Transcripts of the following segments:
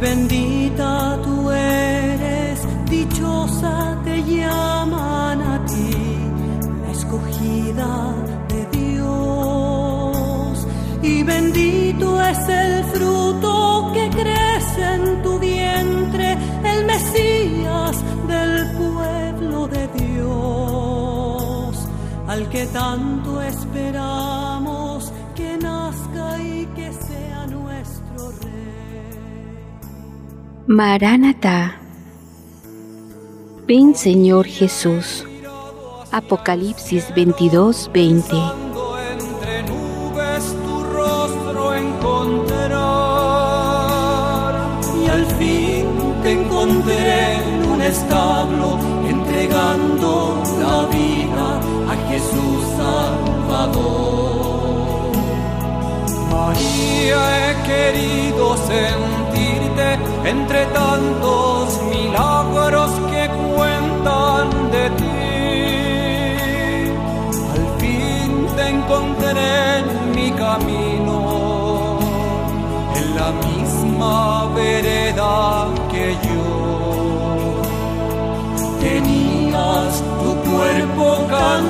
bendita tú eres, dichosa te llaman a ti, la escogida de Dios. Y bendito es el fruto que crece en tu vientre, el Mesías del pueblo de Dios, al que tanto esperamos Maranatá. Ven Señor Jesús. Apocalipsis 22, 20. Pasando entre nubes tu rostro encontrar. Y al fin te encontré en un establo entregando la vida a Jesús Salvador. María, he querido entre tantos milagros que cuentan de ti. Al fin te encontré en mi camino, en la misma vereda que yo. Tenías tu cuerpo cansado,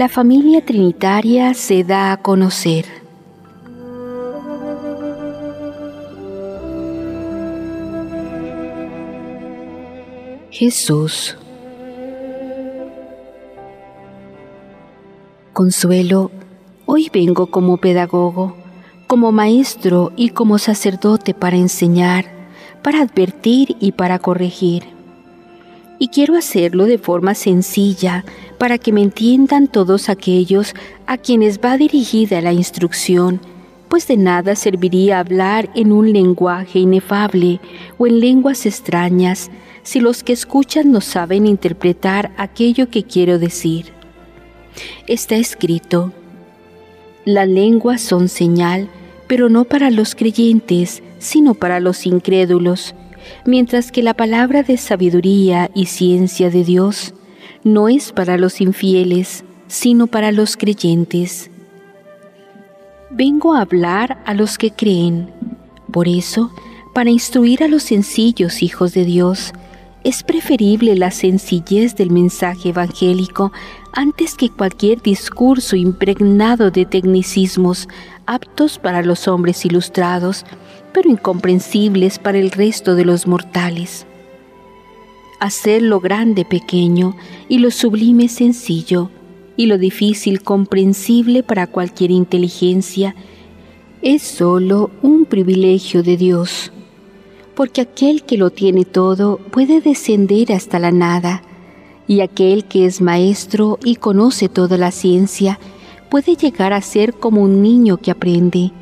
La familia trinitaria se da a conocer. Jesús. Consuelo, hoy vengo como pedagogo, como maestro y como sacerdote para enseñar, para advertir y para corregir. Y quiero hacerlo de forma sencilla para que me entiendan todos aquellos a quienes va dirigida la instrucción, pues de nada serviría hablar en un lenguaje inefable o en lenguas extrañas si los que escuchan no saben interpretar aquello que quiero decir. Está escrito, las lenguas son señal, pero no para los creyentes, sino para los incrédulos, mientras que la palabra de sabiduría y ciencia de Dios no es para los infieles, sino para los creyentes. Vengo a hablar a los que creen. Por eso, para instruir a los sencillos hijos de Dios, es preferible la sencillez del mensaje evangélico antes que cualquier discurso impregnado de tecnicismos aptos para los hombres ilustrados, pero incomprensibles para el resto de los mortales. Hacer lo grande pequeño y lo sublime sencillo, y lo difícil comprensible para cualquier inteligencia, es sólo un privilegio de Dios, porque aquel que lo tiene todo puede descender hasta la nada, y aquel que es maestro y conoce toda la ciencia puede llegar a ser como un niño que aprende,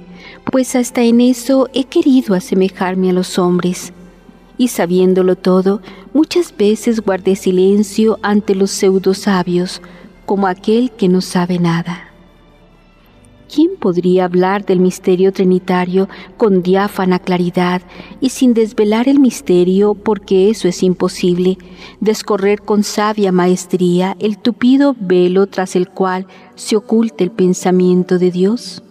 pues hasta en eso he querido asemejarme a los hombres, y sabiéndolo todo, muchas veces guardé silencio ante los pseudosabios, como aquel que no sabe nada. ¿Quién podría hablar del misterio trinitario con diáfana claridad y sin desvelar el misterio, porque eso es imposible, descorrer con sabia maestría el tupido velo tras el cual se oculta el pensamiento de Dios?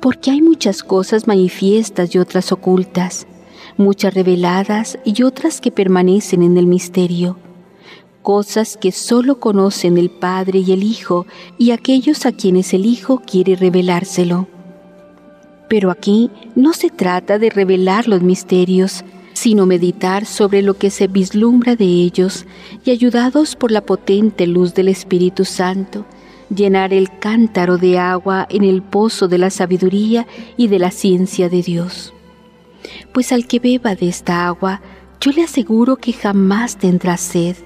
Porque hay muchas cosas manifiestas y otras ocultas, muchas reveladas y otras que permanecen en el misterio cosas que sólo conocen el Padre y el Hijo y aquellos a quienes el Hijo quiere revelárselo. Pero aquí no se trata de revelar los misterios, sino meditar sobre lo que se vislumbra de ellos y ayudados por la potente luz del Espíritu Santo, llenar el cántaro de agua en el pozo de la sabiduría y de la ciencia de Dios. Pues al que beba de esta agua, yo le aseguro que jamás tendrá sed.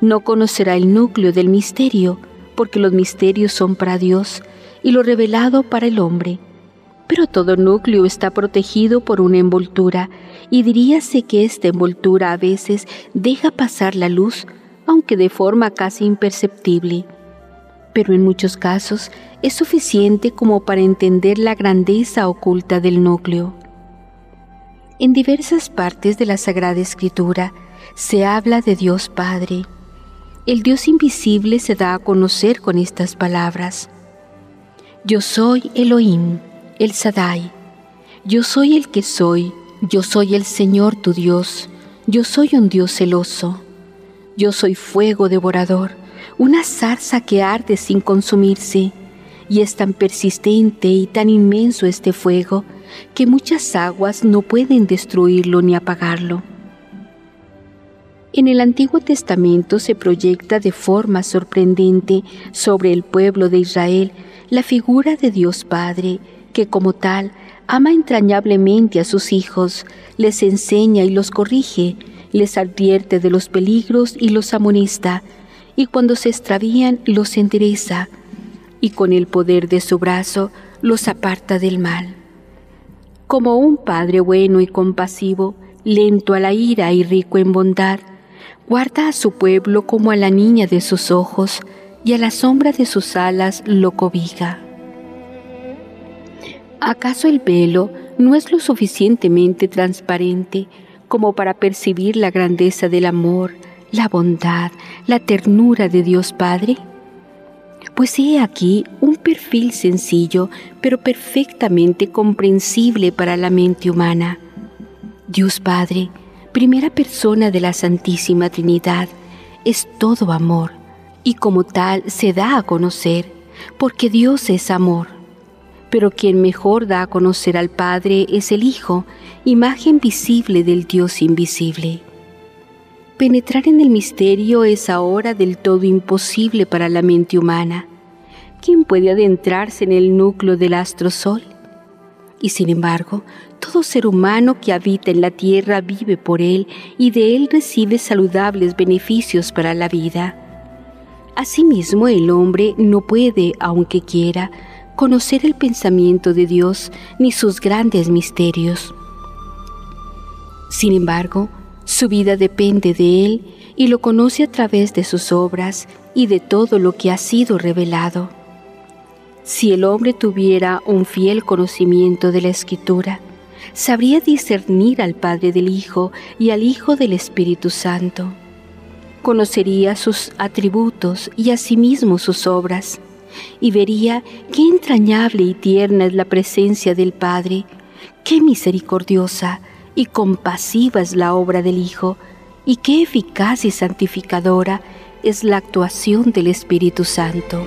No conocerá el núcleo del misterio, porque los misterios son para Dios y lo revelado para el hombre. Pero todo núcleo está protegido por una envoltura, y diríase que esta envoltura a veces deja pasar la luz, aunque de forma casi imperceptible. Pero en muchos casos es suficiente como para entender la grandeza oculta del núcleo. En diversas partes de la Sagrada Escritura se habla de Dios Padre. El Dios invisible se da a conocer con estas palabras. Yo soy Elohim, el Sadai. Yo soy el que soy, yo soy el Señor tu Dios, yo soy un Dios celoso. Yo soy fuego devorador, una zarza que arde sin consumirse, y es tan persistente y tan inmenso este fuego que muchas aguas no pueden destruirlo ni apagarlo. En el Antiguo Testamento se proyecta de forma sorprendente sobre el pueblo de Israel la figura de Dios Padre, que como tal ama entrañablemente a sus hijos, les enseña y los corrige, les advierte de los peligros y los amonesta, y cuando se extravían los endereza, y con el poder de su brazo los aparta del mal. Como un Padre bueno y compasivo, lento a la ira y rico en bondad, guarda a su pueblo como a la niña de sus ojos, y a la sombra de sus alas lo cobija. ¿Acaso el velo no es lo suficientemente transparente como para percibir la grandeza del amor, la bondad, la ternura de Dios Padre? Pues he aquí un perfil sencillo, pero perfectamente comprensible para la mente humana. Dios Padre, primera persona de la Santísima Trinidad, es todo amor, y como tal se da a conocer, porque Dios es amor pero quien mejor da a conocer al Padre es el Hijo, imagen visible del Dios invisible. Penetrar en el misterio es ahora del todo imposible para la mente humana. ¿Quién puede adentrarse en el núcleo del astro sol? Y sin embargo, todo ser humano que habita en la tierra vive por él y de él recibe saludables beneficios para la vida. Asimismo, el hombre no puede, aunque quiera, conocer el pensamiento de Dios ni sus grandes misterios. Sin embargo, su vida depende de Él y lo conoce a través de sus obras y de todo lo que ha sido revelado. Si el hombre tuviera un fiel conocimiento de la Escritura, sabría discernir al Padre del Hijo y al Hijo del Espíritu Santo. Conocería sus atributos y asimismo sus obras y vería qué entrañable y tierna es la presencia del Padre, qué misericordiosa y compasiva es la obra del Hijo, y qué eficaz y santificadora es la actuación del Espíritu Santo.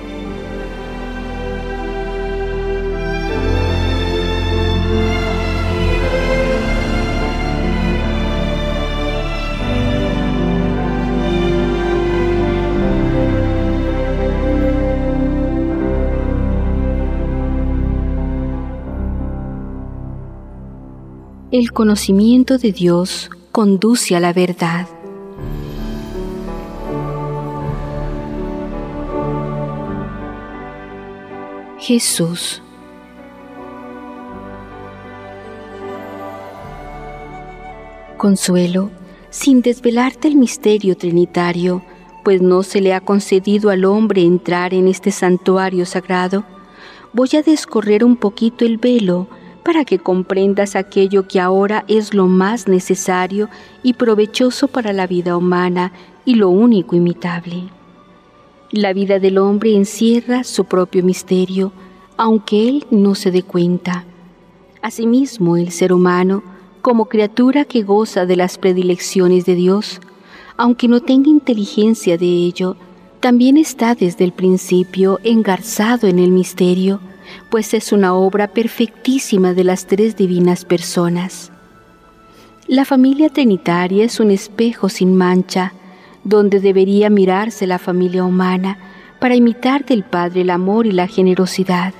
El conocimiento de Dios conduce a la verdad. Jesús. Consuelo, sin desvelarte el misterio trinitario, pues no se le ha concedido al hombre entrar en este santuario sagrado, voy a descorrer un poquito el velo para que comprendas aquello que ahora es lo más necesario y provechoso para la vida humana y lo único imitable. La vida del hombre encierra su propio misterio, aunque él no se dé cuenta. Asimismo, el ser humano, como criatura que goza de las predilecciones de Dios, aunque no tenga inteligencia de ello, también está desde el principio engarzado en el misterio, pues es una obra perfectísima de las tres divinas personas. La familia trinitaria es un espejo sin mancha, donde debería mirarse la familia humana para imitar del Padre el amor y la generosidad,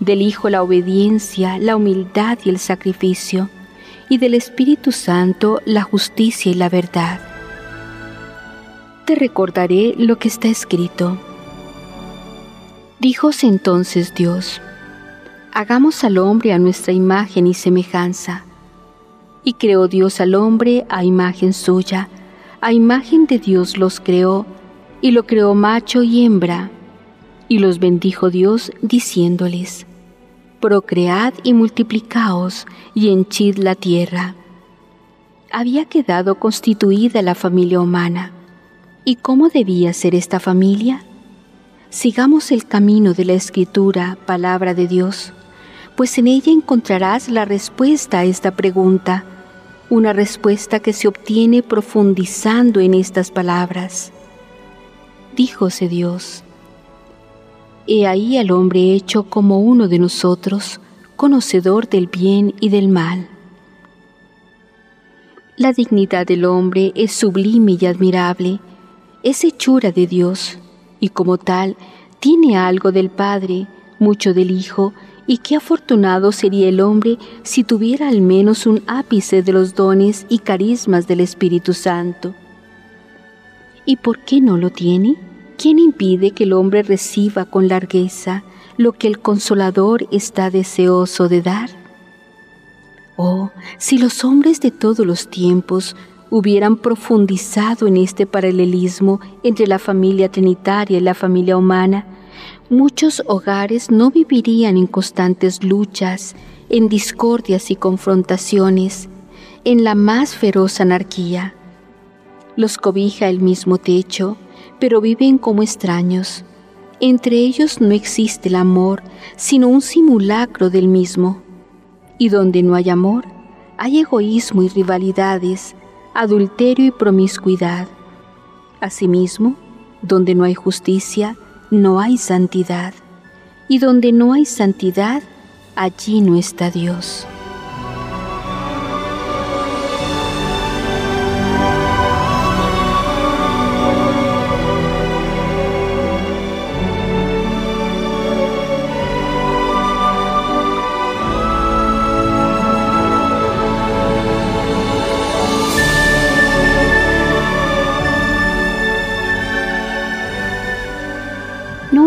del Hijo la obediencia, la humildad y el sacrificio, y del Espíritu Santo la justicia y la verdad. Te recordaré lo que está escrito. Díjose entonces Dios, hagamos al hombre a nuestra imagen y semejanza. Y creó Dios al hombre a imagen suya, a imagen de Dios los creó, y lo creó macho y hembra. Y los bendijo Dios diciéndoles, procread y multiplicaos y henchid la tierra. Había quedado constituida la familia humana. ¿Y cómo debía ser esta familia? Sigamos el camino de la escritura, palabra de Dios, pues en ella encontrarás la respuesta a esta pregunta, una respuesta que se obtiene profundizando en estas palabras. Díjose Dios, He ahí al hombre hecho como uno de nosotros, conocedor del bien y del mal. La dignidad del hombre es sublime y admirable, es hechura de Dios, y como tal tiene algo del Padre, mucho del Hijo, y qué afortunado sería el hombre si tuviera al menos un ápice de los dones y carismas del Espíritu Santo. ¿Y por qué no lo tiene? ¿Quién impide que el hombre reciba con largueza lo que el consolador está deseoso de dar? Oh, si los hombres de todos los tiempos hubieran profundizado en este paralelismo entre la familia trinitaria y la familia humana, muchos hogares no vivirían en constantes luchas, en discordias y confrontaciones, en la más feroz anarquía. Los cobija el mismo techo, pero viven como extraños. Entre ellos no existe el amor, sino un simulacro del mismo. Y donde no hay amor, hay egoísmo y rivalidades, adulterio y promiscuidad. Asimismo, donde no hay justicia, no hay santidad. Y donde no hay santidad, allí no está Dios.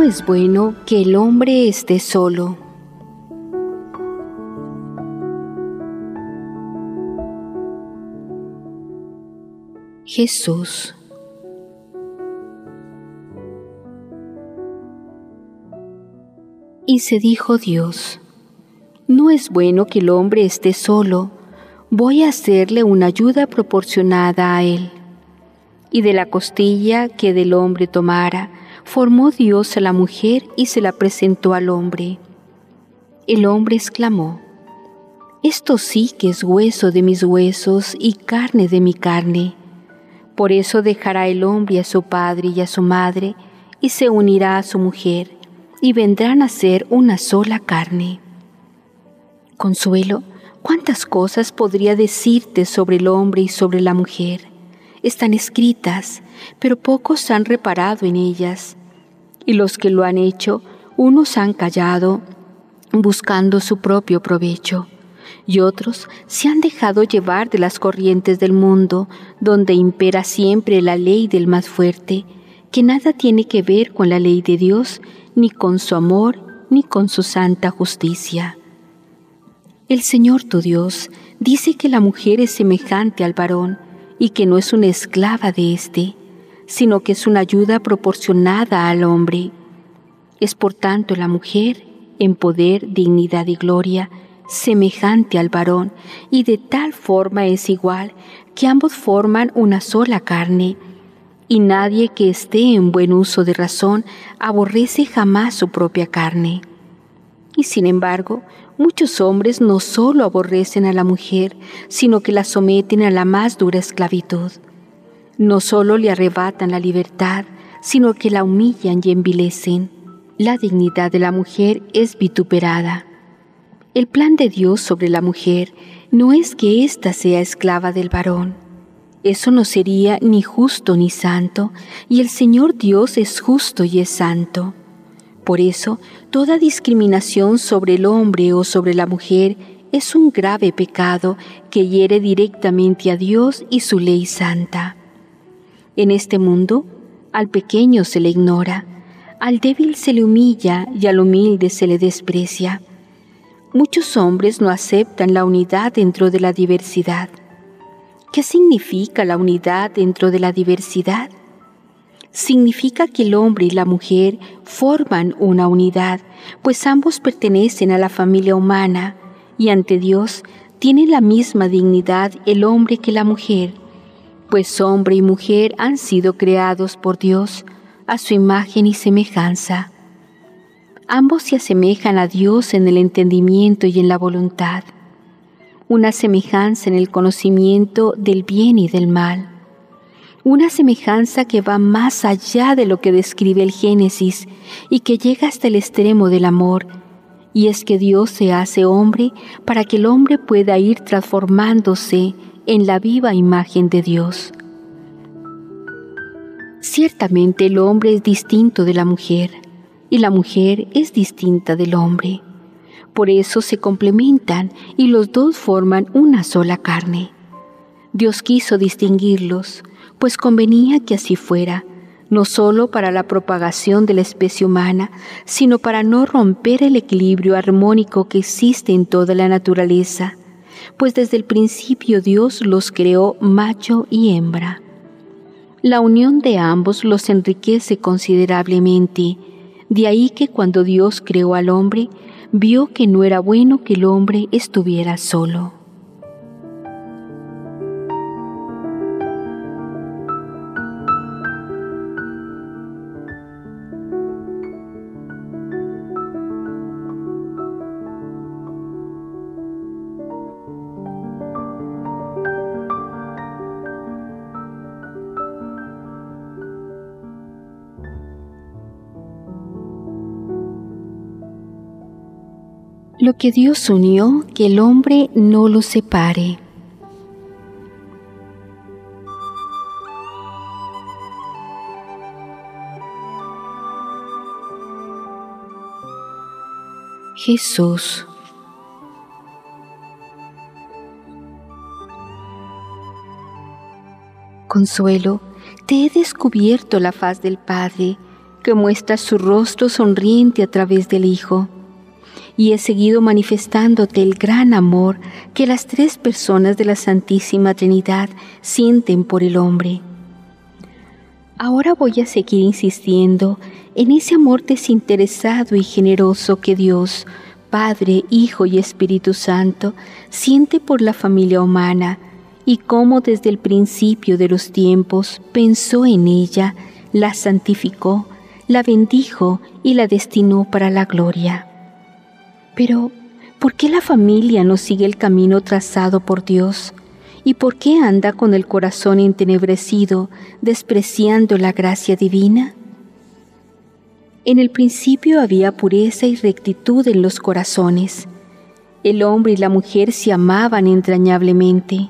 Es bueno que el hombre esté solo. Jesús. Y se dijo Dios, no es bueno que el hombre esté solo, voy a hacerle una ayuda proporcionada a él. Y de la costilla que del hombre tomara, formó Dios a la mujer y se la presentó al hombre. El hombre exclamó, Esto sí que es hueso de mis huesos y carne de mi carne. Por eso dejará el hombre a su padre y a su madre, y se unirá a su mujer, y vendrán a ser una sola carne. Consuelo, ¿cuántas cosas podría decirte sobre el hombre y sobre la mujer? Están escritas, pero pocos han reparado en ellas y los que lo han hecho, unos han callado buscando su propio provecho, y otros se han dejado llevar de las corrientes del mundo, donde impera siempre la ley del más fuerte, que nada tiene que ver con la ley de Dios, ni con su amor, ni con su santa justicia. El Señor tu Dios dice que la mujer es semejante al varón, y que no es una esclava de éste, sino que es una ayuda proporcionada al hombre. Es por tanto la mujer, en poder, dignidad y gloria, semejante al varón, y de tal forma es igual que ambos forman una sola carne, y nadie que esté en buen uso de razón aborrece jamás su propia carne. Y sin embargo, muchos hombres no solo aborrecen a la mujer, sino que la someten a la más dura esclavitud no solo le arrebatan la libertad, sino que la humillan y envilecen. La dignidad de la mujer es vituperada. El plan de Dios sobre la mujer no es que ésta sea esclava del varón. Eso no sería ni justo ni santo, y el Señor Dios es justo y es santo. Por eso, toda discriminación sobre el hombre o sobre la mujer es un grave pecado que hiere directamente a Dios y su ley santa. En este mundo, al pequeño se le ignora, al débil se le humilla y al humilde se le desprecia. Muchos hombres no aceptan la unidad dentro de la diversidad. ¿Qué significa la unidad dentro de la diversidad? Significa que el hombre y la mujer forman una unidad, pues ambos pertenecen a la familia humana y ante Dios tiene la misma dignidad el hombre que la mujer, pues hombre y mujer han sido creados por Dios a su imagen y semejanza. Ambos se asemejan a Dios en el entendimiento y en la voluntad, una semejanza en el conocimiento del bien y del mal, una semejanza que va más allá de lo que describe el Génesis y que llega hasta el extremo del amor. Y es que Dios se hace hombre para que el hombre pueda ir transformándose en la viva imagen de Dios. Ciertamente el hombre es distinto de la mujer y la mujer es distinta del hombre. Por eso se complementan y los dos forman una sola carne. Dios quiso distinguirlos, pues convenía que así fuera, no solo para la propagación de la especie humana, sino para no romper el equilibrio armónico que existe en toda la naturaleza, pues desde el principio Dios los creó macho y hembra. La unión de ambos los enriquece considerablemente, de ahí que cuando Dios creó al hombre, vio que no era bueno que el hombre estuviera solo. Lo que Dios unió, que el hombre no lo separe. Jesús. Consuelo, te he descubierto la faz del Padre, que muestra su rostro sonriente a través del Hijo y he seguido manifestándote el gran amor que las tres personas de la Santísima Trinidad sienten por el hombre. Ahora voy a seguir insistiendo en ese amor desinteresado y generoso que Dios, Padre, Hijo y Espíritu Santo, siente por la familia humana y cómo desde el principio de los tiempos pensó en ella, la santificó, la bendijo y la destinó para la gloria. Pero, ¿por qué la familia no sigue el camino trazado por Dios? ¿Y por qué anda con el corazón entenebrecido, despreciando la gracia divina? En el principio había pureza y rectitud en los corazones. El hombre y la mujer se amaban entrañablemente.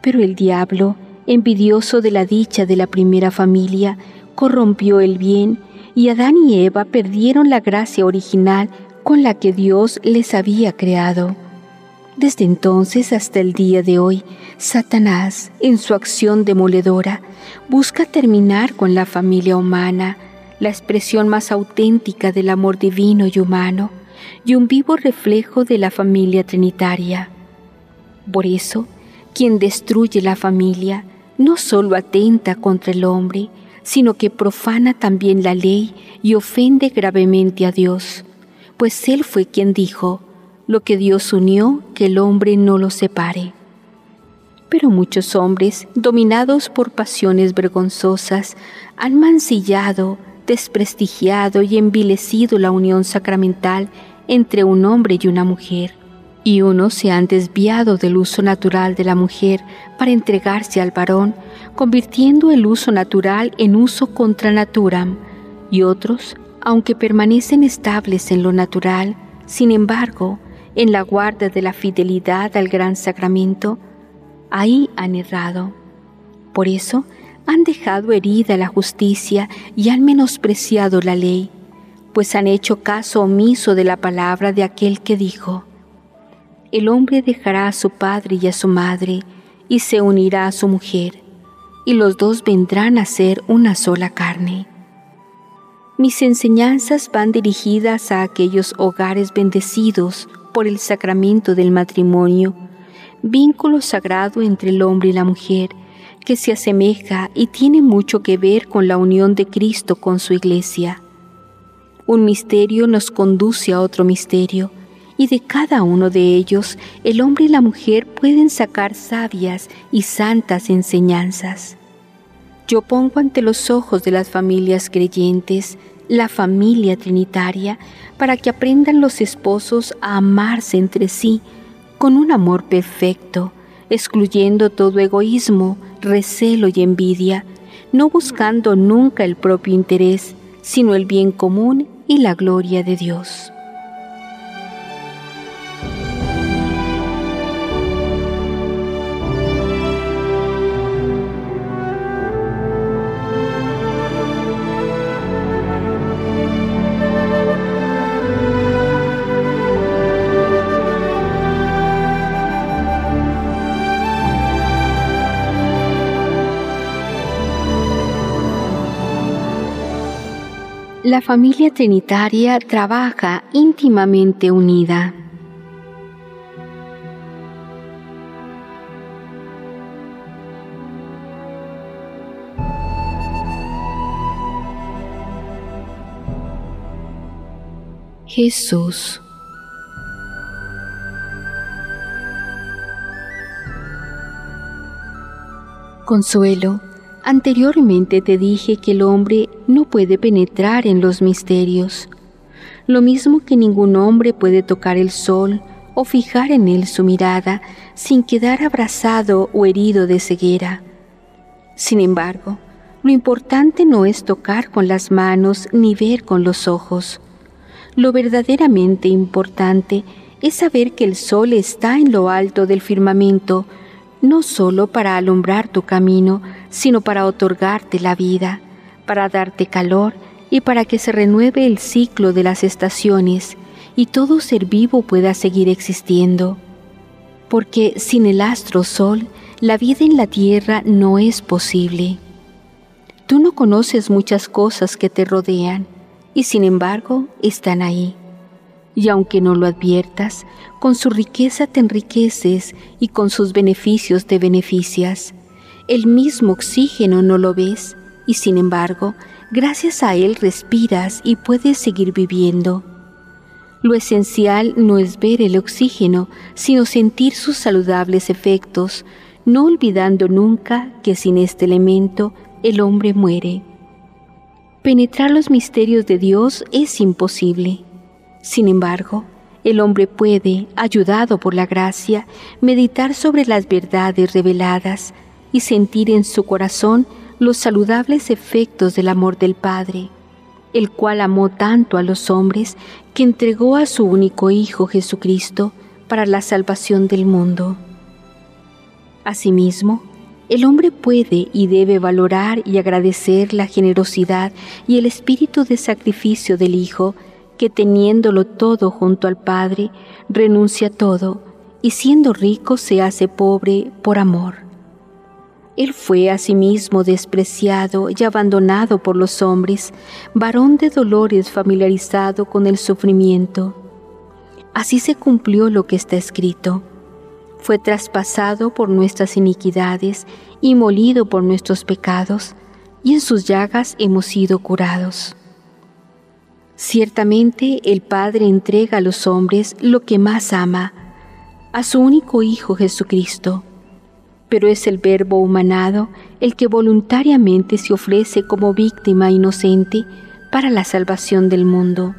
Pero el diablo, envidioso de la dicha de la primera familia, corrompió el bien y Adán y Eva perdieron la gracia original con la que Dios les había creado. Desde entonces hasta el día de hoy, Satanás, en su acción demoledora, busca terminar con la familia humana, la expresión más auténtica del amor divino y humano, y un vivo reflejo de la familia trinitaria. Por eso, quien destruye la familia no solo atenta contra el hombre, sino que profana también la ley y ofende gravemente a Dios pues Él fue quien dijo, lo que Dios unió, que el hombre no lo separe. Pero muchos hombres, dominados por pasiones vergonzosas, han mancillado, desprestigiado y envilecido la unión sacramental entre un hombre y una mujer. Y unos se han desviado del uso natural de la mujer para entregarse al varón, convirtiendo el uso natural en uso contra naturam, y otros aunque permanecen estables en lo natural, sin embargo, en la guarda de la fidelidad al gran sacramento, ahí han errado. Por eso han dejado herida la justicia y han menospreciado la ley, pues han hecho caso omiso de la palabra de aquel que dijo, el hombre dejará a su padre y a su madre y se unirá a su mujer, y los dos vendrán a ser una sola carne. Mis enseñanzas van dirigidas a aquellos hogares bendecidos por el sacramento del matrimonio, vínculo sagrado entre el hombre y la mujer, que se asemeja y tiene mucho que ver con la unión de Cristo con su iglesia. Un misterio nos conduce a otro misterio, y de cada uno de ellos el hombre y la mujer pueden sacar sabias y santas enseñanzas. Yo pongo ante los ojos de las familias creyentes la familia trinitaria para que aprendan los esposos a amarse entre sí con un amor perfecto, excluyendo todo egoísmo, recelo y envidia, no buscando nunca el propio interés, sino el bien común y la gloria de Dios. La familia trinitaria trabaja íntimamente unida. Jesús. Consuelo Anteriormente te dije que el hombre no puede penetrar en los misterios, lo mismo que ningún hombre puede tocar el sol o fijar en él su mirada sin quedar abrazado o herido de ceguera. Sin embargo, lo importante no es tocar con las manos ni ver con los ojos. Lo verdaderamente importante es saber que el sol está en lo alto del firmamento, no solo para alumbrar tu camino, sino para otorgarte la vida, para darte calor y para que se renueve el ciclo de las estaciones y todo ser vivo pueda seguir existiendo. Porque sin el astro sol, la vida en la tierra no es posible. Tú no conoces muchas cosas que te rodean y sin embargo están ahí y aunque no lo adviertas, con su riqueza te enriqueces y con sus beneficios te beneficias. El mismo oxígeno no lo ves y sin embargo, gracias a él respiras y puedes seguir viviendo. Lo esencial no es ver el oxígeno, sino sentir sus saludables efectos, no olvidando nunca que sin este elemento el hombre muere. Penetrar los misterios de Dios es imposible. Sin embargo, el hombre puede, ayudado por la gracia, meditar sobre las verdades reveladas y sentir en su corazón los saludables efectos del amor del Padre, el cual amó tanto a los hombres que entregó a su único Hijo Jesucristo para la salvación del mundo. Asimismo, el hombre puede y debe valorar y agradecer la generosidad y el espíritu de sacrificio del Hijo que teniéndolo todo junto al Padre, renuncia todo y siendo rico se hace pobre por amor. Él fue asimismo despreciado y abandonado por los hombres, varón de dolores familiarizado con el sufrimiento. Así se cumplió lo que está escrito. Fue traspasado por nuestras iniquidades y molido por nuestros pecados, y en sus llagas hemos sido curados. Ciertamente el Padre entrega a los hombres lo que más ama, a su único Hijo Jesucristo, pero es el Verbo humanado el que voluntariamente se ofrece como víctima inocente para la salvación del mundo.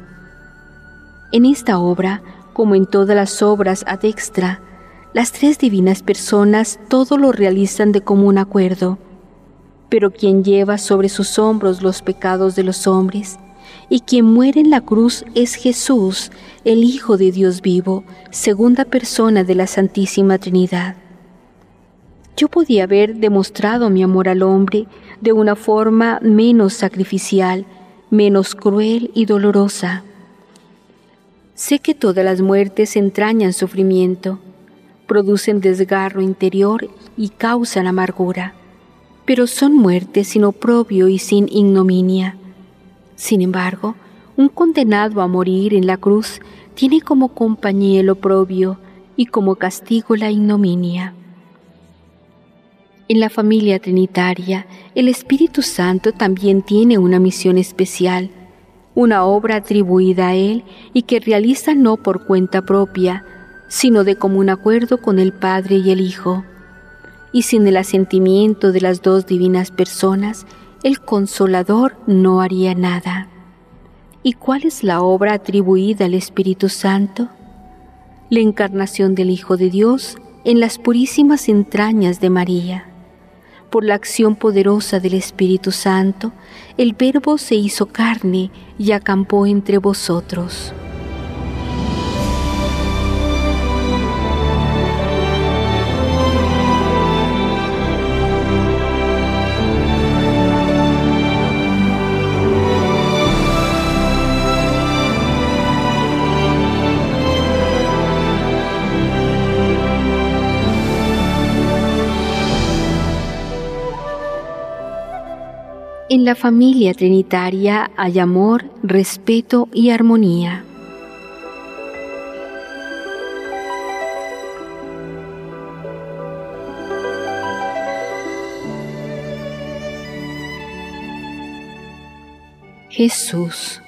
En esta obra, como en todas las obras ad extra, las tres divinas personas todo lo realizan de común acuerdo, pero quien lleva sobre sus hombros los pecados de los hombres, y quien muere en la cruz es Jesús, el Hijo de Dios vivo, segunda persona de la Santísima Trinidad. Yo podía haber demostrado mi amor al hombre de una forma menos sacrificial, menos cruel y dolorosa. Sé que todas las muertes entrañan sufrimiento, producen desgarro interior y causan amargura, pero son muertes sin oprobio y sin ignominia. Sin embargo, un condenado a morir en la cruz tiene como compañía el oprobio y como castigo la ignominia. En la familia trinitaria, el Espíritu Santo también tiene una misión especial, una obra atribuida a Él y que realiza no por cuenta propia, sino de común acuerdo con el Padre y el Hijo. Y sin el asentimiento de las dos divinas personas, el Consolador no haría nada. ¿Y cuál es la obra atribuida al Espíritu Santo? La encarnación del Hijo de Dios en las purísimas entrañas de María. Por la acción poderosa del Espíritu Santo, el Verbo se hizo carne y acampó entre vosotros. En la familia trinitaria hay amor, respeto y armonía. Jesús.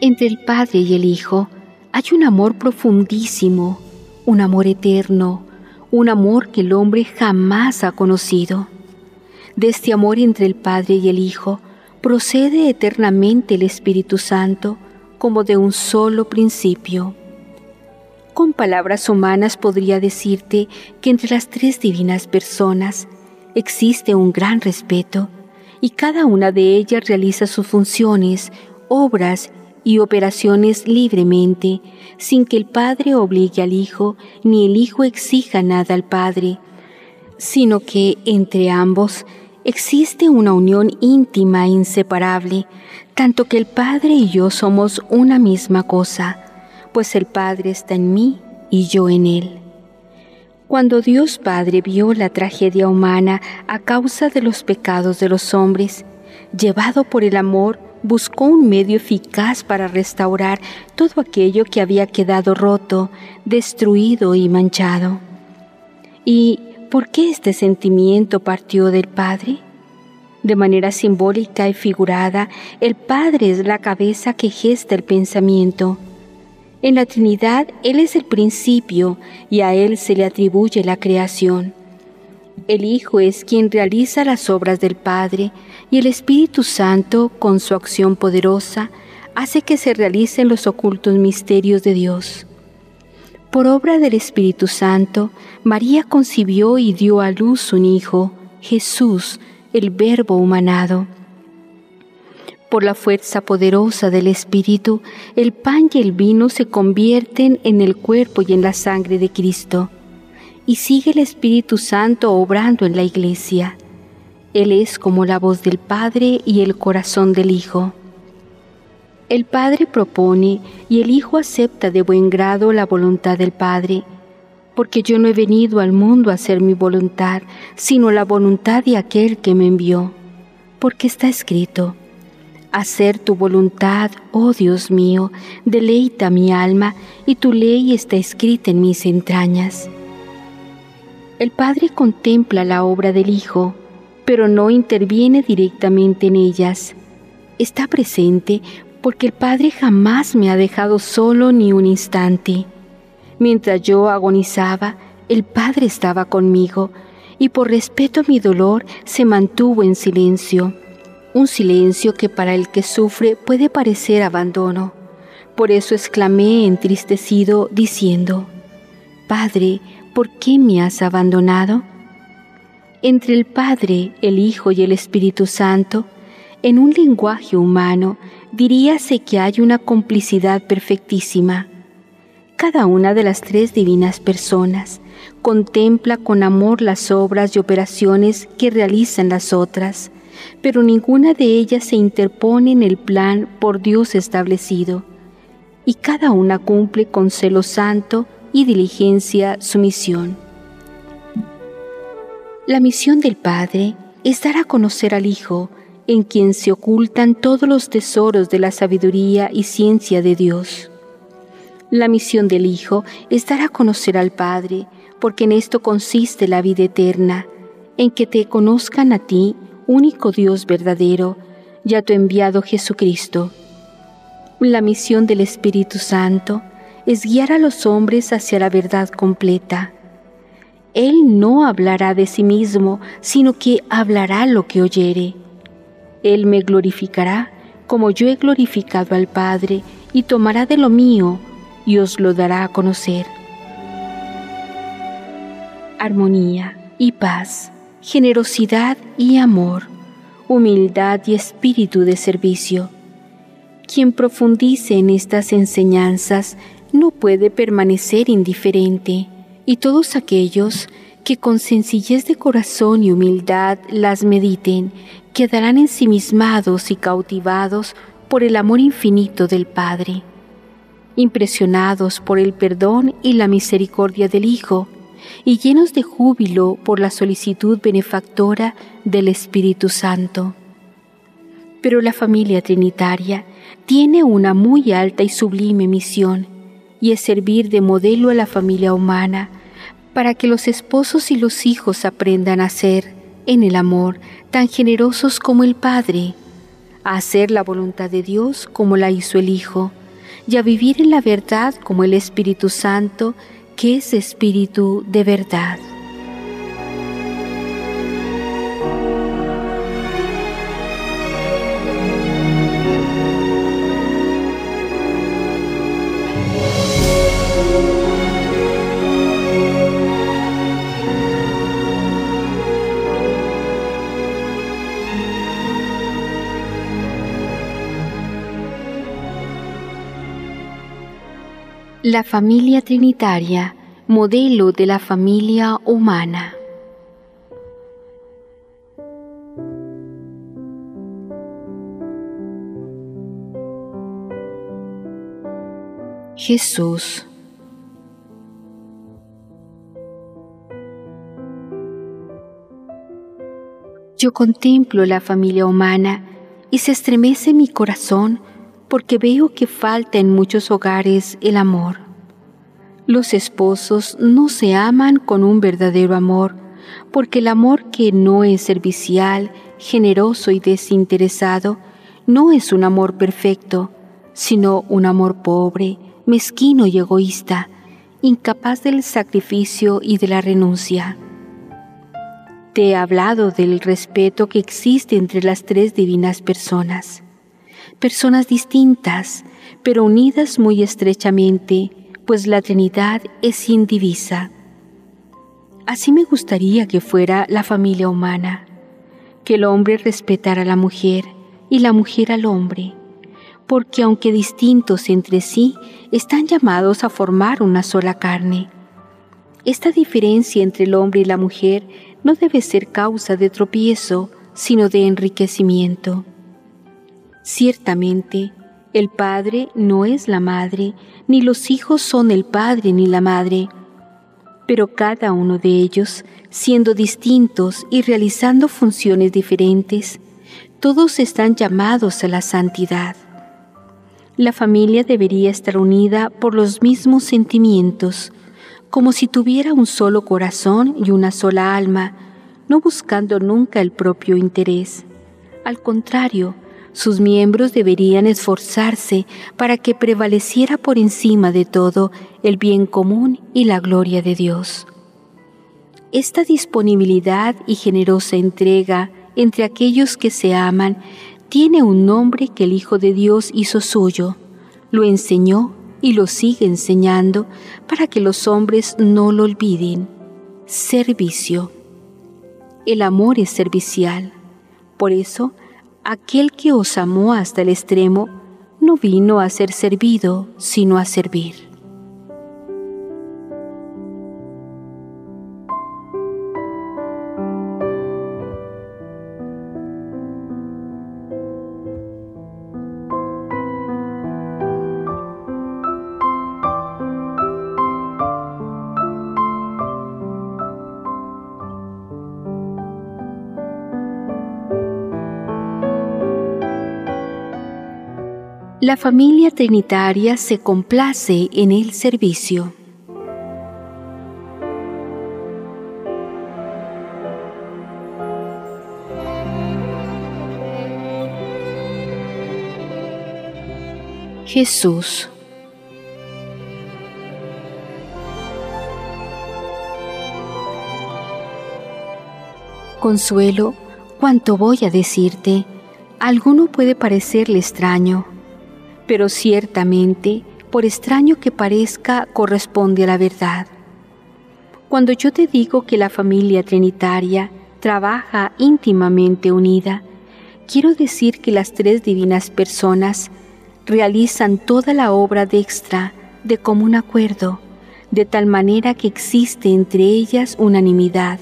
Entre el Padre y el Hijo hay un amor profundísimo un amor eterno, un amor que el hombre jamás ha conocido. De este amor entre el Padre y el Hijo procede eternamente el Espíritu Santo como de un solo principio. Con palabras humanas podría decirte que entre las tres divinas personas existe un gran respeto y cada una de ellas realiza sus funciones, obras y operaciones libremente, sin que el Padre obligue al Hijo ni el Hijo exija nada al Padre, sino que entre ambos existe una unión íntima e inseparable, tanto que el Padre y yo somos una misma cosa, pues el Padre está en mí y yo en Él. Cuando Dios Padre vio la tragedia humana a causa de los pecados de los hombres, llevado por el amor, buscó un medio eficaz para restaurar todo aquello que había quedado roto, destruido y manchado. ¿Y por qué este sentimiento partió del Padre? De manera simbólica y figurada, el Padre es la cabeza que gesta el pensamiento. En la Trinidad Él es el principio y a Él se le atribuye la creación. El Hijo es quien realiza las obras del Padre y el Espíritu Santo, con su acción poderosa, hace que se realicen los ocultos misterios de Dios. Por obra del Espíritu Santo, María concibió y dio a luz un Hijo, Jesús, el Verbo humanado. Por la fuerza poderosa del Espíritu, el pan y el vino se convierten en el cuerpo y en la sangre de Cristo y sigue el Espíritu Santo obrando en la iglesia. Él es como la voz del Padre y el corazón del Hijo. El Padre propone y el Hijo acepta de buen grado la voluntad del Padre, porque yo no he venido al mundo a hacer mi voluntad, sino la voluntad de aquel que me envió, porque está escrito, Hacer tu voluntad, oh Dios mío, deleita mi alma, y tu ley está escrita en mis entrañas. El Padre contempla la obra del Hijo, pero no interviene directamente en ellas. Está presente porque el Padre jamás me ha dejado solo ni un instante. Mientras yo agonizaba, el Padre estaba conmigo y por respeto a mi dolor se mantuvo en silencio, un silencio que para el que sufre puede parecer abandono. Por eso exclamé entristecido diciendo, Padre, ¿por qué me has abandonado? Entre el Padre, el Hijo y el Espíritu Santo, en un lenguaje humano, diríase que hay una complicidad perfectísima. Cada una de las tres divinas personas contempla con amor las obras y operaciones que realizan las otras, pero ninguna de ellas se interpone en el plan por Dios establecido, y cada una cumple con celo santo y diligencia su misión. La misión del Padre es dar a conocer al Hijo, en quien se ocultan todos los tesoros de la sabiduría y ciencia de Dios. La misión del Hijo es dar a conocer al Padre, porque en esto consiste la vida eterna, en que te conozcan a ti, único Dios verdadero, y a tu enviado Jesucristo. La misión del Espíritu Santo es guiar a los hombres hacia la verdad completa. Él no hablará de sí mismo, sino que hablará lo que oyere. Él me glorificará como yo he glorificado al Padre, y tomará de lo mío y os lo dará a conocer. Armonía y paz, generosidad y amor, humildad y espíritu de servicio. Quien profundice en estas enseñanzas no puede permanecer indiferente, y todos aquellos que con sencillez de corazón y humildad las mediten, quedarán ensimismados y cautivados por el amor infinito del Padre impresionados por el perdón y la misericordia del Hijo, y llenos de júbilo por la solicitud benefactora del Espíritu Santo. Pero la familia trinitaria tiene una muy alta y sublime misión, y es servir de modelo a la familia humana, para que los esposos y los hijos aprendan a ser, en el amor, tan generosos como el Padre, a hacer la voluntad de Dios como la hizo el Hijo, y a vivir en la verdad como el Espíritu Santo, que es Espíritu de verdad. La familia trinitaria, modelo de la familia humana. Jesús. Yo contemplo la familia humana y se estremece mi corazón porque veo que falta en muchos hogares el amor. Los esposos no se aman con un verdadero amor, porque el amor que no es servicial, generoso y desinteresado, no es un amor perfecto, sino un amor pobre, mezquino y egoísta, incapaz del sacrificio y de la renuncia. Te he hablado del respeto que existe entre las tres divinas personas personas distintas, pero unidas muy estrechamente, pues la Trinidad es indivisa. Así me gustaría que fuera la familia humana, que el hombre respetara a la mujer y la mujer al hombre, porque aunque distintos entre sí, están llamados a formar una sola carne. Esta diferencia entre el hombre y la mujer no debe ser causa de tropiezo, sino de enriquecimiento. Ciertamente, el padre no es la madre, ni los hijos son el padre ni la madre, pero cada uno de ellos, siendo distintos y realizando funciones diferentes, todos están llamados a la santidad. La familia debería estar unida por los mismos sentimientos, como si tuviera un solo corazón y una sola alma, no buscando nunca el propio interés. Al contrario, sus miembros deberían esforzarse para que prevaleciera por encima de todo el bien común y la gloria de Dios. Esta disponibilidad y generosa entrega entre aquellos que se aman tiene un nombre que el Hijo de Dios hizo suyo, lo enseñó y lo sigue enseñando para que los hombres no lo olviden. Servicio. El amor es servicial. Por eso, aquel que os amó hasta el extremo, no vino a ser servido, sino a servir. La familia trinitaria se complace en el servicio. Jesús. Consuelo, cuanto voy a decirte, alguno puede parecerle extraño, pero ciertamente, por extraño que parezca, corresponde a la verdad. Cuando yo te digo que la familia trinitaria trabaja íntimamente unida, quiero decir que las tres divinas personas realizan toda la obra de extra de común acuerdo, de tal manera que existe entre ellas unanimidad.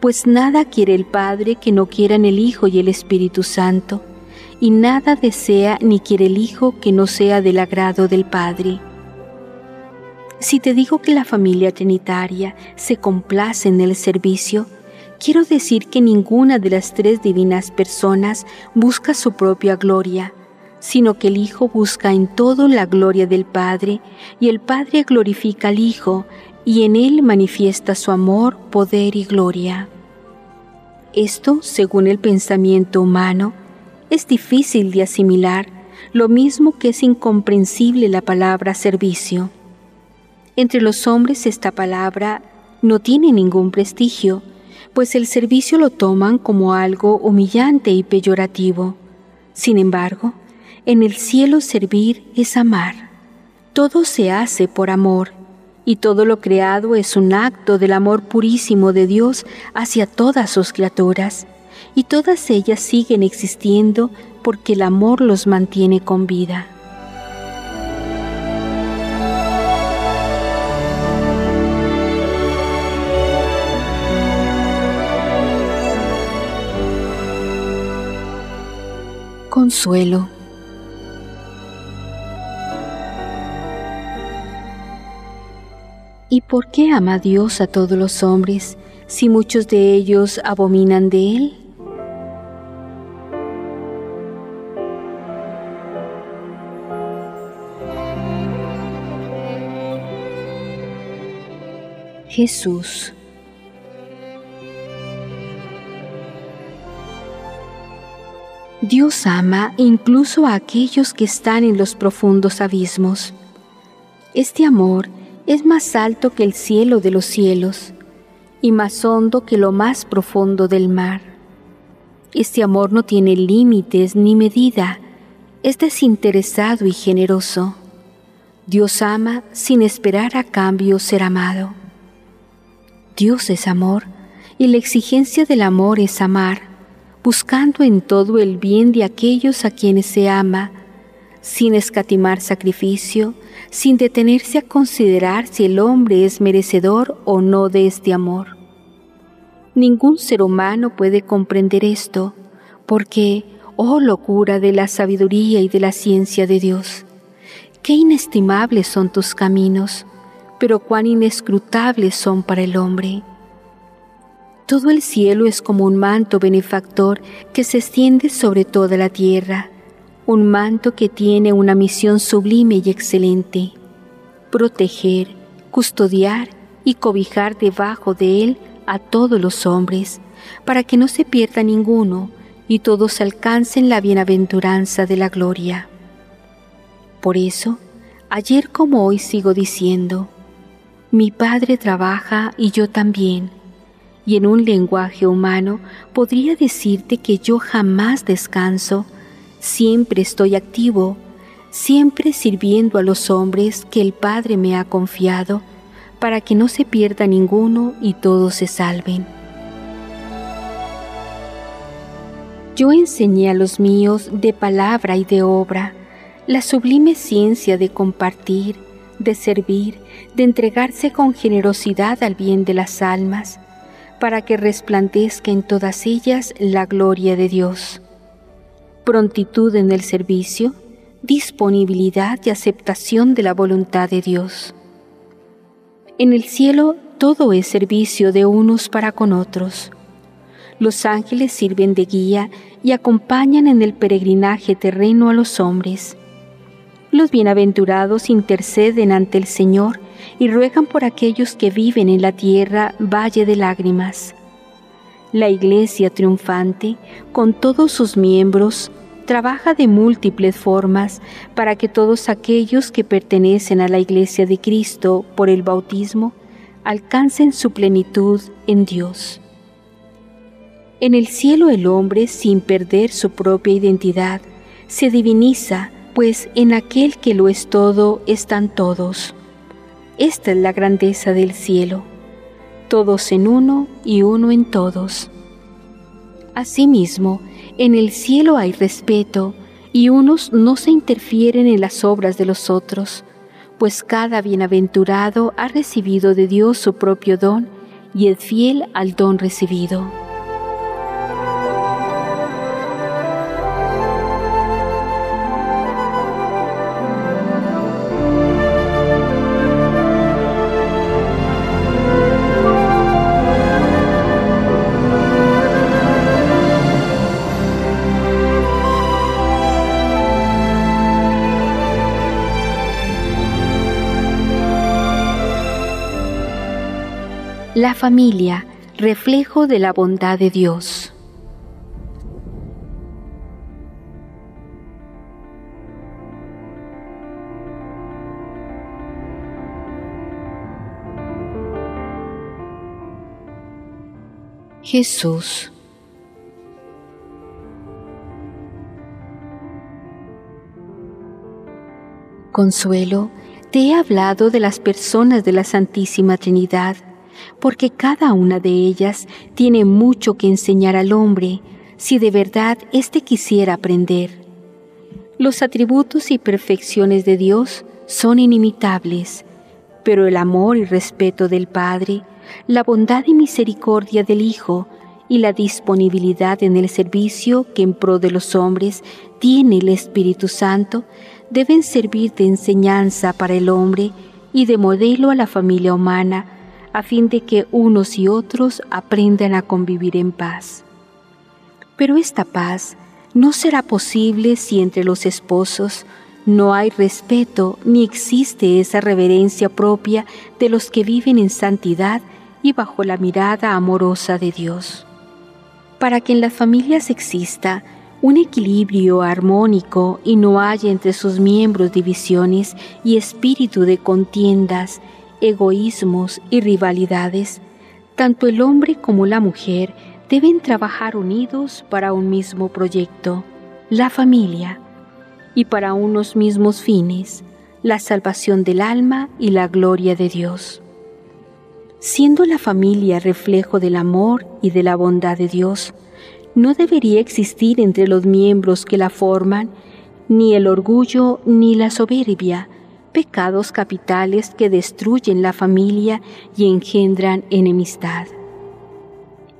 Pues nada quiere el Padre que no quieran el Hijo y el Espíritu Santo, y nada desea ni quiere el Hijo que no sea del agrado del Padre. Si te digo que la familia trinitaria se complace en el servicio, quiero decir que ninguna de las tres divinas personas busca su propia gloria, sino que el Hijo busca en todo la gloria del Padre, y el Padre glorifica al Hijo, y en él manifiesta su amor, poder y gloria. Esto, según el pensamiento humano, es difícil de asimilar, lo mismo que es incomprensible la palabra servicio. Entre los hombres esta palabra no tiene ningún prestigio, pues el servicio lo toman como algo humillante y peyorativo. Sin embargo, en el cielo servir es amar. Todo se hace por amor, y todo lo creado es un acto del amor purísimo de Dios hacia todas sus criaturas, y todas ellas siguen existiendo porque el amor los mantiene con vida. Consuelo ¿Y por qué ama Dios a todos los hombres si muchos de ellos abominan de Él? Jesús. Dios ama incluso a aquellos que están en los profundos abismos. Este amor es más alto que el cielo de los cielos y más hondo que lo más profundo del mar. Este amor no tiene límites ni medida, es desinteresado y generoso. Dios ama sin esperar a cambio ser amado. Dios es amor y la exigencia del amor es amar, buscando en todo el bien de aquellos a quienes se ama, sin escatimar sacrificio, sin detenerse a considerar si el hombre es merecedor o no de este amor. Ningún ser humano puede comprender esto, porque, oh locura de la sabiduría y de la ciencia de Dios, qué inestimables son tus caminos, pero cuán inescrutables son para el hombre. Todo el cielo es como un manto benefactor que se extiende sobre toda la tierra un manto que tiene una misión sublime y excelente, proteger, custodiar y cobijar debajo de él a todos los hombres, para que no se pierda ninguno y todos alcancen la bienaventuranza de la gloria. Por eso, ayer como hoy sigo diciendo, mi Padre trabaja y yo también, y en un lenguaje humano podría decirte que yo jamás descanso Siempre estoy activo, siempre sirviendo a los hombres que el Padre me ha confiado, para que no se pierda ninguno y todos se salven. Yo enseñé a los míos de palabra y de obra la sublime ciencia de compartir, de servir, de entregarse con generosidad al bien de las almas, para que resplandezca en todas ellas la gloria de Dios prontitud en el servicio, disponibilidad y aceptación de la voluntad de Dios. En el cielo todo es servicio de unos para con otros. Los ángeles sirven de guía y acompañan en el peregrinaje terreno a los hombres, Los bienaventurados interceden ante el Señor y ruegan por aquellos que viven en la tierra valle de lágrimas. La Iglesia triunfante, con todos sus miembros, trabaja de múltiples formas para que todos aquellos que pertenecen a la Iglesia de Cristo por el bautismo alcancen su plenitud en Dios. En el cielo el hombre, sin perder su propia identidad, se diviniza, pues en aquel que lo es todo están todos. Esta es la grandeza del cielo, todos en uno y uno en todos. Asimismo, en el cielo hay respeto, y unos no se interfieren en las obras de los otros, pues cada bienaventurado ha recibido de Dios su propio don y es fiel al don recibido. La familia, reflejo de la bondad de Dios. Jesús. Consuelo, te he hablado de las personas de la Santísima Trinidad porque cada una de ellas tiene mucho que enseñar al hombre si de verdad éste quisiera aprender. Los atributos y perfecciones de Dios son inimitables, pero el amor y respeto del Padre, la bondad y misericordia del Hijo y la disponibilidad en el servicio que en pro de los hombres tiene el Espíritu Santo deben servir de enseñanza para el hombre y de modelo a la familia humana a fin de que unos y otros aprendan a convivir en paz. Pero esta paz no será posible si entre los esposos no hay respeto ni existe esa reverencia propia de los que viven en santidad y bajo la mirada amorosa de Dios. Para que en las familias exista un equilibrio armónico y no haya entre sus miembros divisiones y espíritu de contiendas egoísmos y rivalidades, tanto el hombre como la mujer deben trabajar unidos para un mismo proyecto, la familia, y para unos mismos fines, la salvación del alma y la gloria de Dios. Siendo la familia reflejo del amor y de la bondad de Dios, no debería existir entre los miembros que la forman ni el orgullo ni la soberbia, pecados capitales que destruyen la familia y engendran enemistad.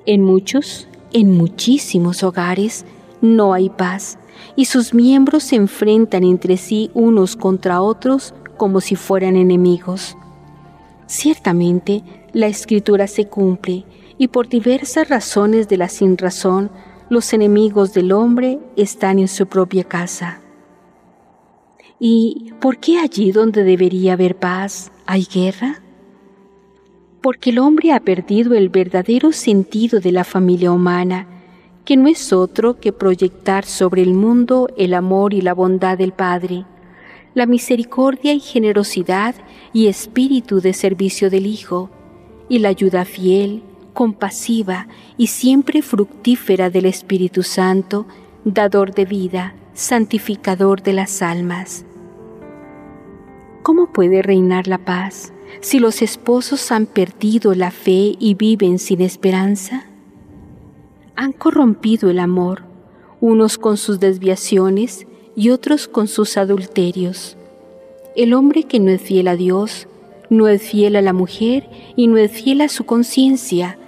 En muchos, en muchísimos hogares, no hay paz y sus miembros se enfrentan entre sí unos contra otros como si fueran enemigos. Ciertamente, la escritura se cumple y por diversas razones de la sinrazón, los enemigos del hombre están en su propia casa. ¿Y por qué allí donde debería haber paz hay guerra? Porque el hombre ha perdido el verdadero sentido de la familia humana, que no es otro que proyectar sobre el mundo el amor y la bondad del Padre, la misericordia y generosidad y espíritu de servicio del Hijo, y la ayuda fiel, compasiva y siempre fructífera del Espíritu Santo, dador de vida, santificador de las almas. ¿Cómo puede reinar la paz si los esposos han perdido la fe y viven sin esperanza? Han corrompido el amor, unos con sus desviaciones y otros con sus adulterios. El hombre que no es fiel a Dios, no es fiel a la mujer y no es fiel a su conciencia,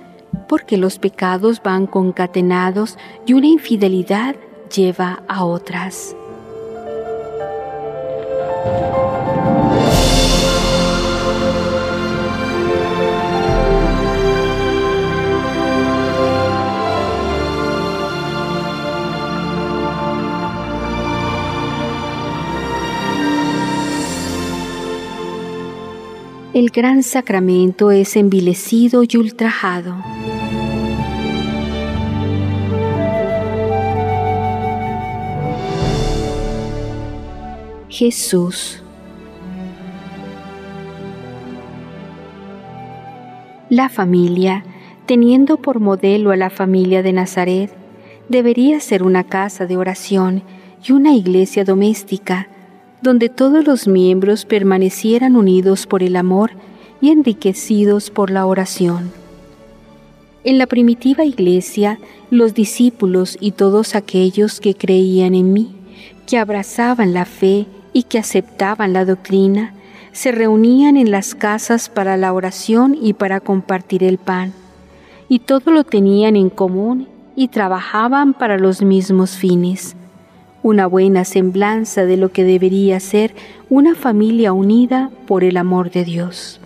porque los pecados van concatenados y una infidelidad lleva a otras. El gran sacramento es envilecido y ultrajado. Jesús. La familia, teniendo por modelo a la familia de Nazaret, debería ser una casa de oración y una iglesia doméstica donde todos los miembros permanecieran unidos por el amor y enriquecidos por la oración. En la primitiva iglesia, los discípulos y todos aquellos que creían en mí, que abrazaban la fe y que aceptaban la doctrina, se reunían en las casas para la oración y para compartir el pan, y todo lo tenían en común y trabajaban para los mismos fines una buena semblanza de lo que debería ser una familia unida por el amor de Dios.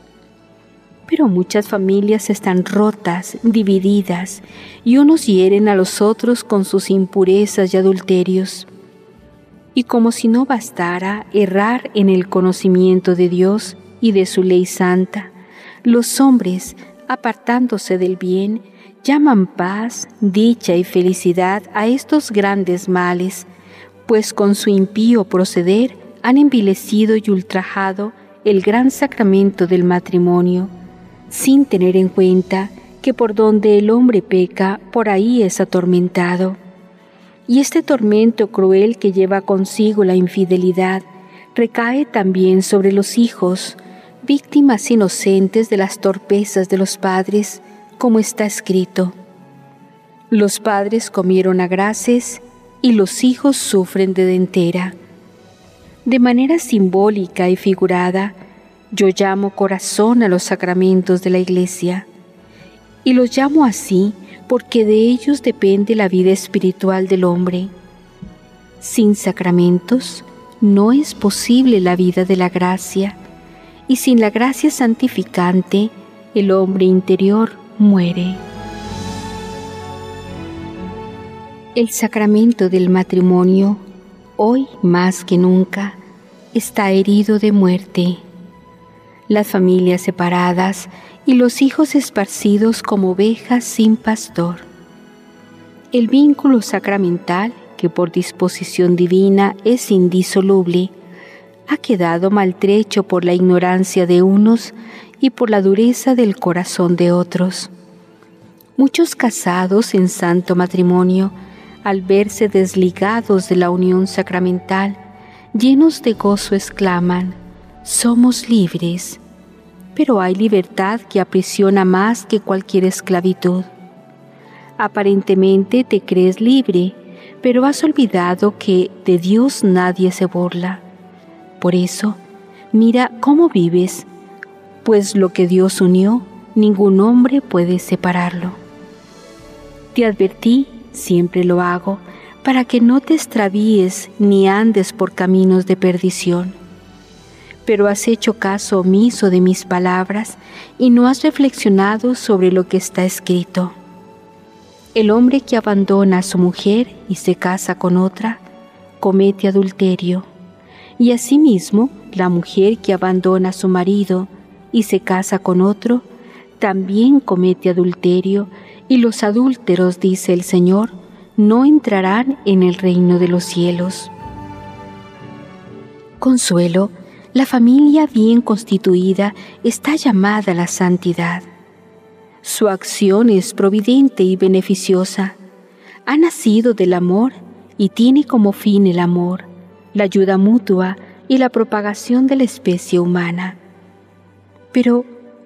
Pero muchas familias están rotas, divididas, y unos hieren a los otros con sus impurezas y adulterios. Y como si no bastara errar en el conocimiento de Dios y de su ley santa, los hombres, apartándose del bien, llaman paz, dicha y felicidad a estos grandes males pues con su impío proceder han envilecido y ultrajado el gran sacramento del matrimonio, sin tener en cuenta que por donde el hombre peca, por ahí es atormentado. Y este tormento cruel que lleva consigo la infidelidad recae también sobre los hijos, víctimas inocentes de las torpezas de los padres, como está escrito. Los padres comieron a graces y los hijos sufren de dentera. De manera simbólica y figurada, yo llamo corazón a los sacramentos de la Iglesia, y los llamo así porque de ellos depende la vida espiritual del hombre. Sin sacramentos no es posible la vida de la gracia, y sin la gracia santificante el hombre interior muere. El sacramento del matrimonio, hoy más que nunca, está herido de muerte. Las familias separadas y los hijos esparcidos como ovejas sin pastor. El vínculo sacramental, que por disposición divina es indisoluble, ha quedado maltrecho por la ignorancia de unos y por la dureza del corazón de otros. Muchos casados en santo matrimonio al verse desligados de la unión sacramental, llenos de gozo exclaman, somos libres. Pero hay libertad que aprisiona más que cualquier esclavitud. Aparentemente te crees libre, pero has olvidado que de Dios nadie se burla. Por eso, mira cómo vives, pues lo que Dios unió, ningún hombre puede separarlo. Te advertí siempre lo hago, para que no te extravíes ni andes por caminos de perdición. Pero has hecho caso omiso de mis palabras y no has reflexionado sobre lo que está escrito. El hombre que abandona a su mujer y se casa con otra, comete adulterio. Y asimismo, la mujer que abandona a su marido y se casa con otro, también comete adulterio y los adúlteros, dice el Señor, no entrarán en el reino de los cielos. Consuelo, la familia bien constituida está llamada a la santidad. Su acción es providente y beneficiosa. Ha nacido del amor y tiene como fin el amor, la ayuda mutua y la propagación de la especie humana. Pero,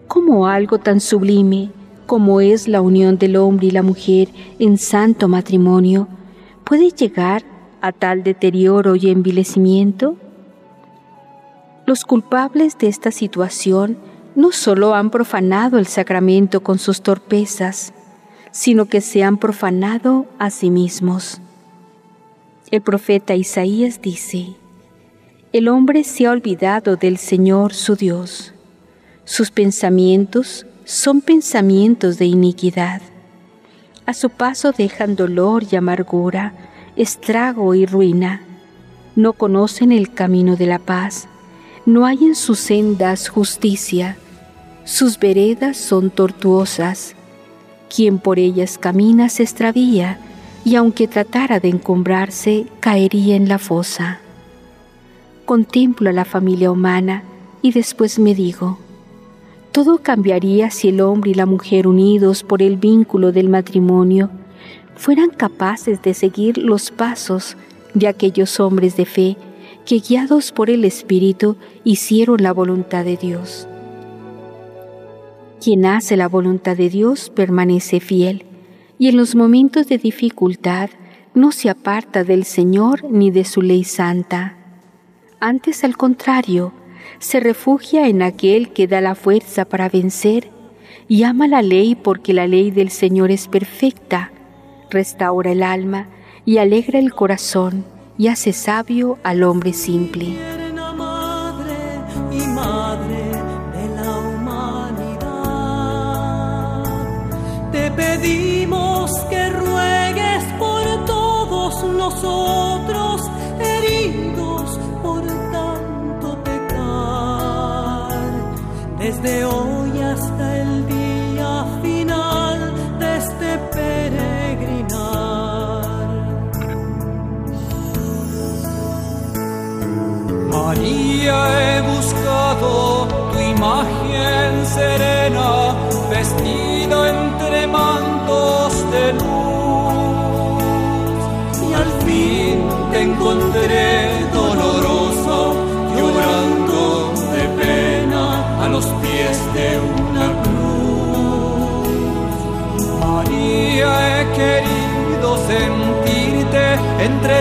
¿cómo algo tan sublime como es la unión del hombre y la mujer en santo matrimonio, puede llegar a tal deterioro y envilecimiento? Los culpables de esta situación no solo han profanado el sacramento con sus torpezas, sino que se han profanado a sí mismos. El profeta Isaías dice, El hombre se ha olvidado del Señor su Dios. Sus pensamientos son pensamientos de iniquidad. A su paso dejan dolor y amargura, estrago y ruina. No conocen el camino de la paz, no hay en sus sendas justicia, Sus veredas son tortuosas. Quien por ellas camina se extravía, y aunque tratara de encumbrarse, caería en la fosa. Contemplo a la familia humana y después me digo, todo cambiaría si el hombre y la mujer unidos por el vínculo del matrimonio fueran capaces de seguir los pasos de aquellos hombres de fe que guiados por el Espíritu hicieron la voluntad de Dios. Quien hace la voluntad de Dios permanece fiel y en los momentos de dificultad no se aparta del Señor ni de su ley santa. Antes al contrario, se refugia en aquel que da la fuerza para vencer y ama la ley porque la ley del Señor es perfecta, restaura el alma y alegra el corazón y hace sabio al hombre simple. Madre de la humanidad, te pedimos que ruegues por todos nosotros desde hoy hasta el día final de este María, he buscado tu imagen serena, vestida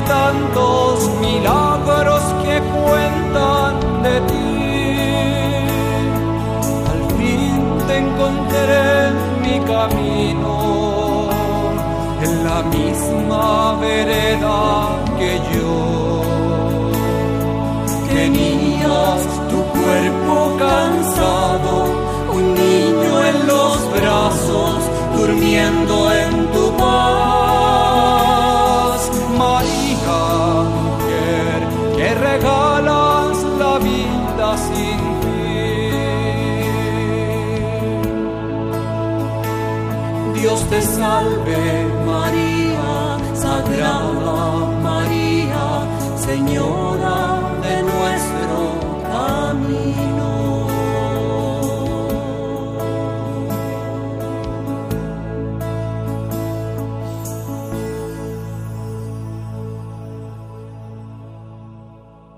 tantos milagros que cuentan de ti. Al fin te encontré en mi camino, en la misma vereda que yo. Tenías tu cuerpo cansado, un niño en los brazos, durmiendo en tu paz. Te salve María, Sagrada María, Señora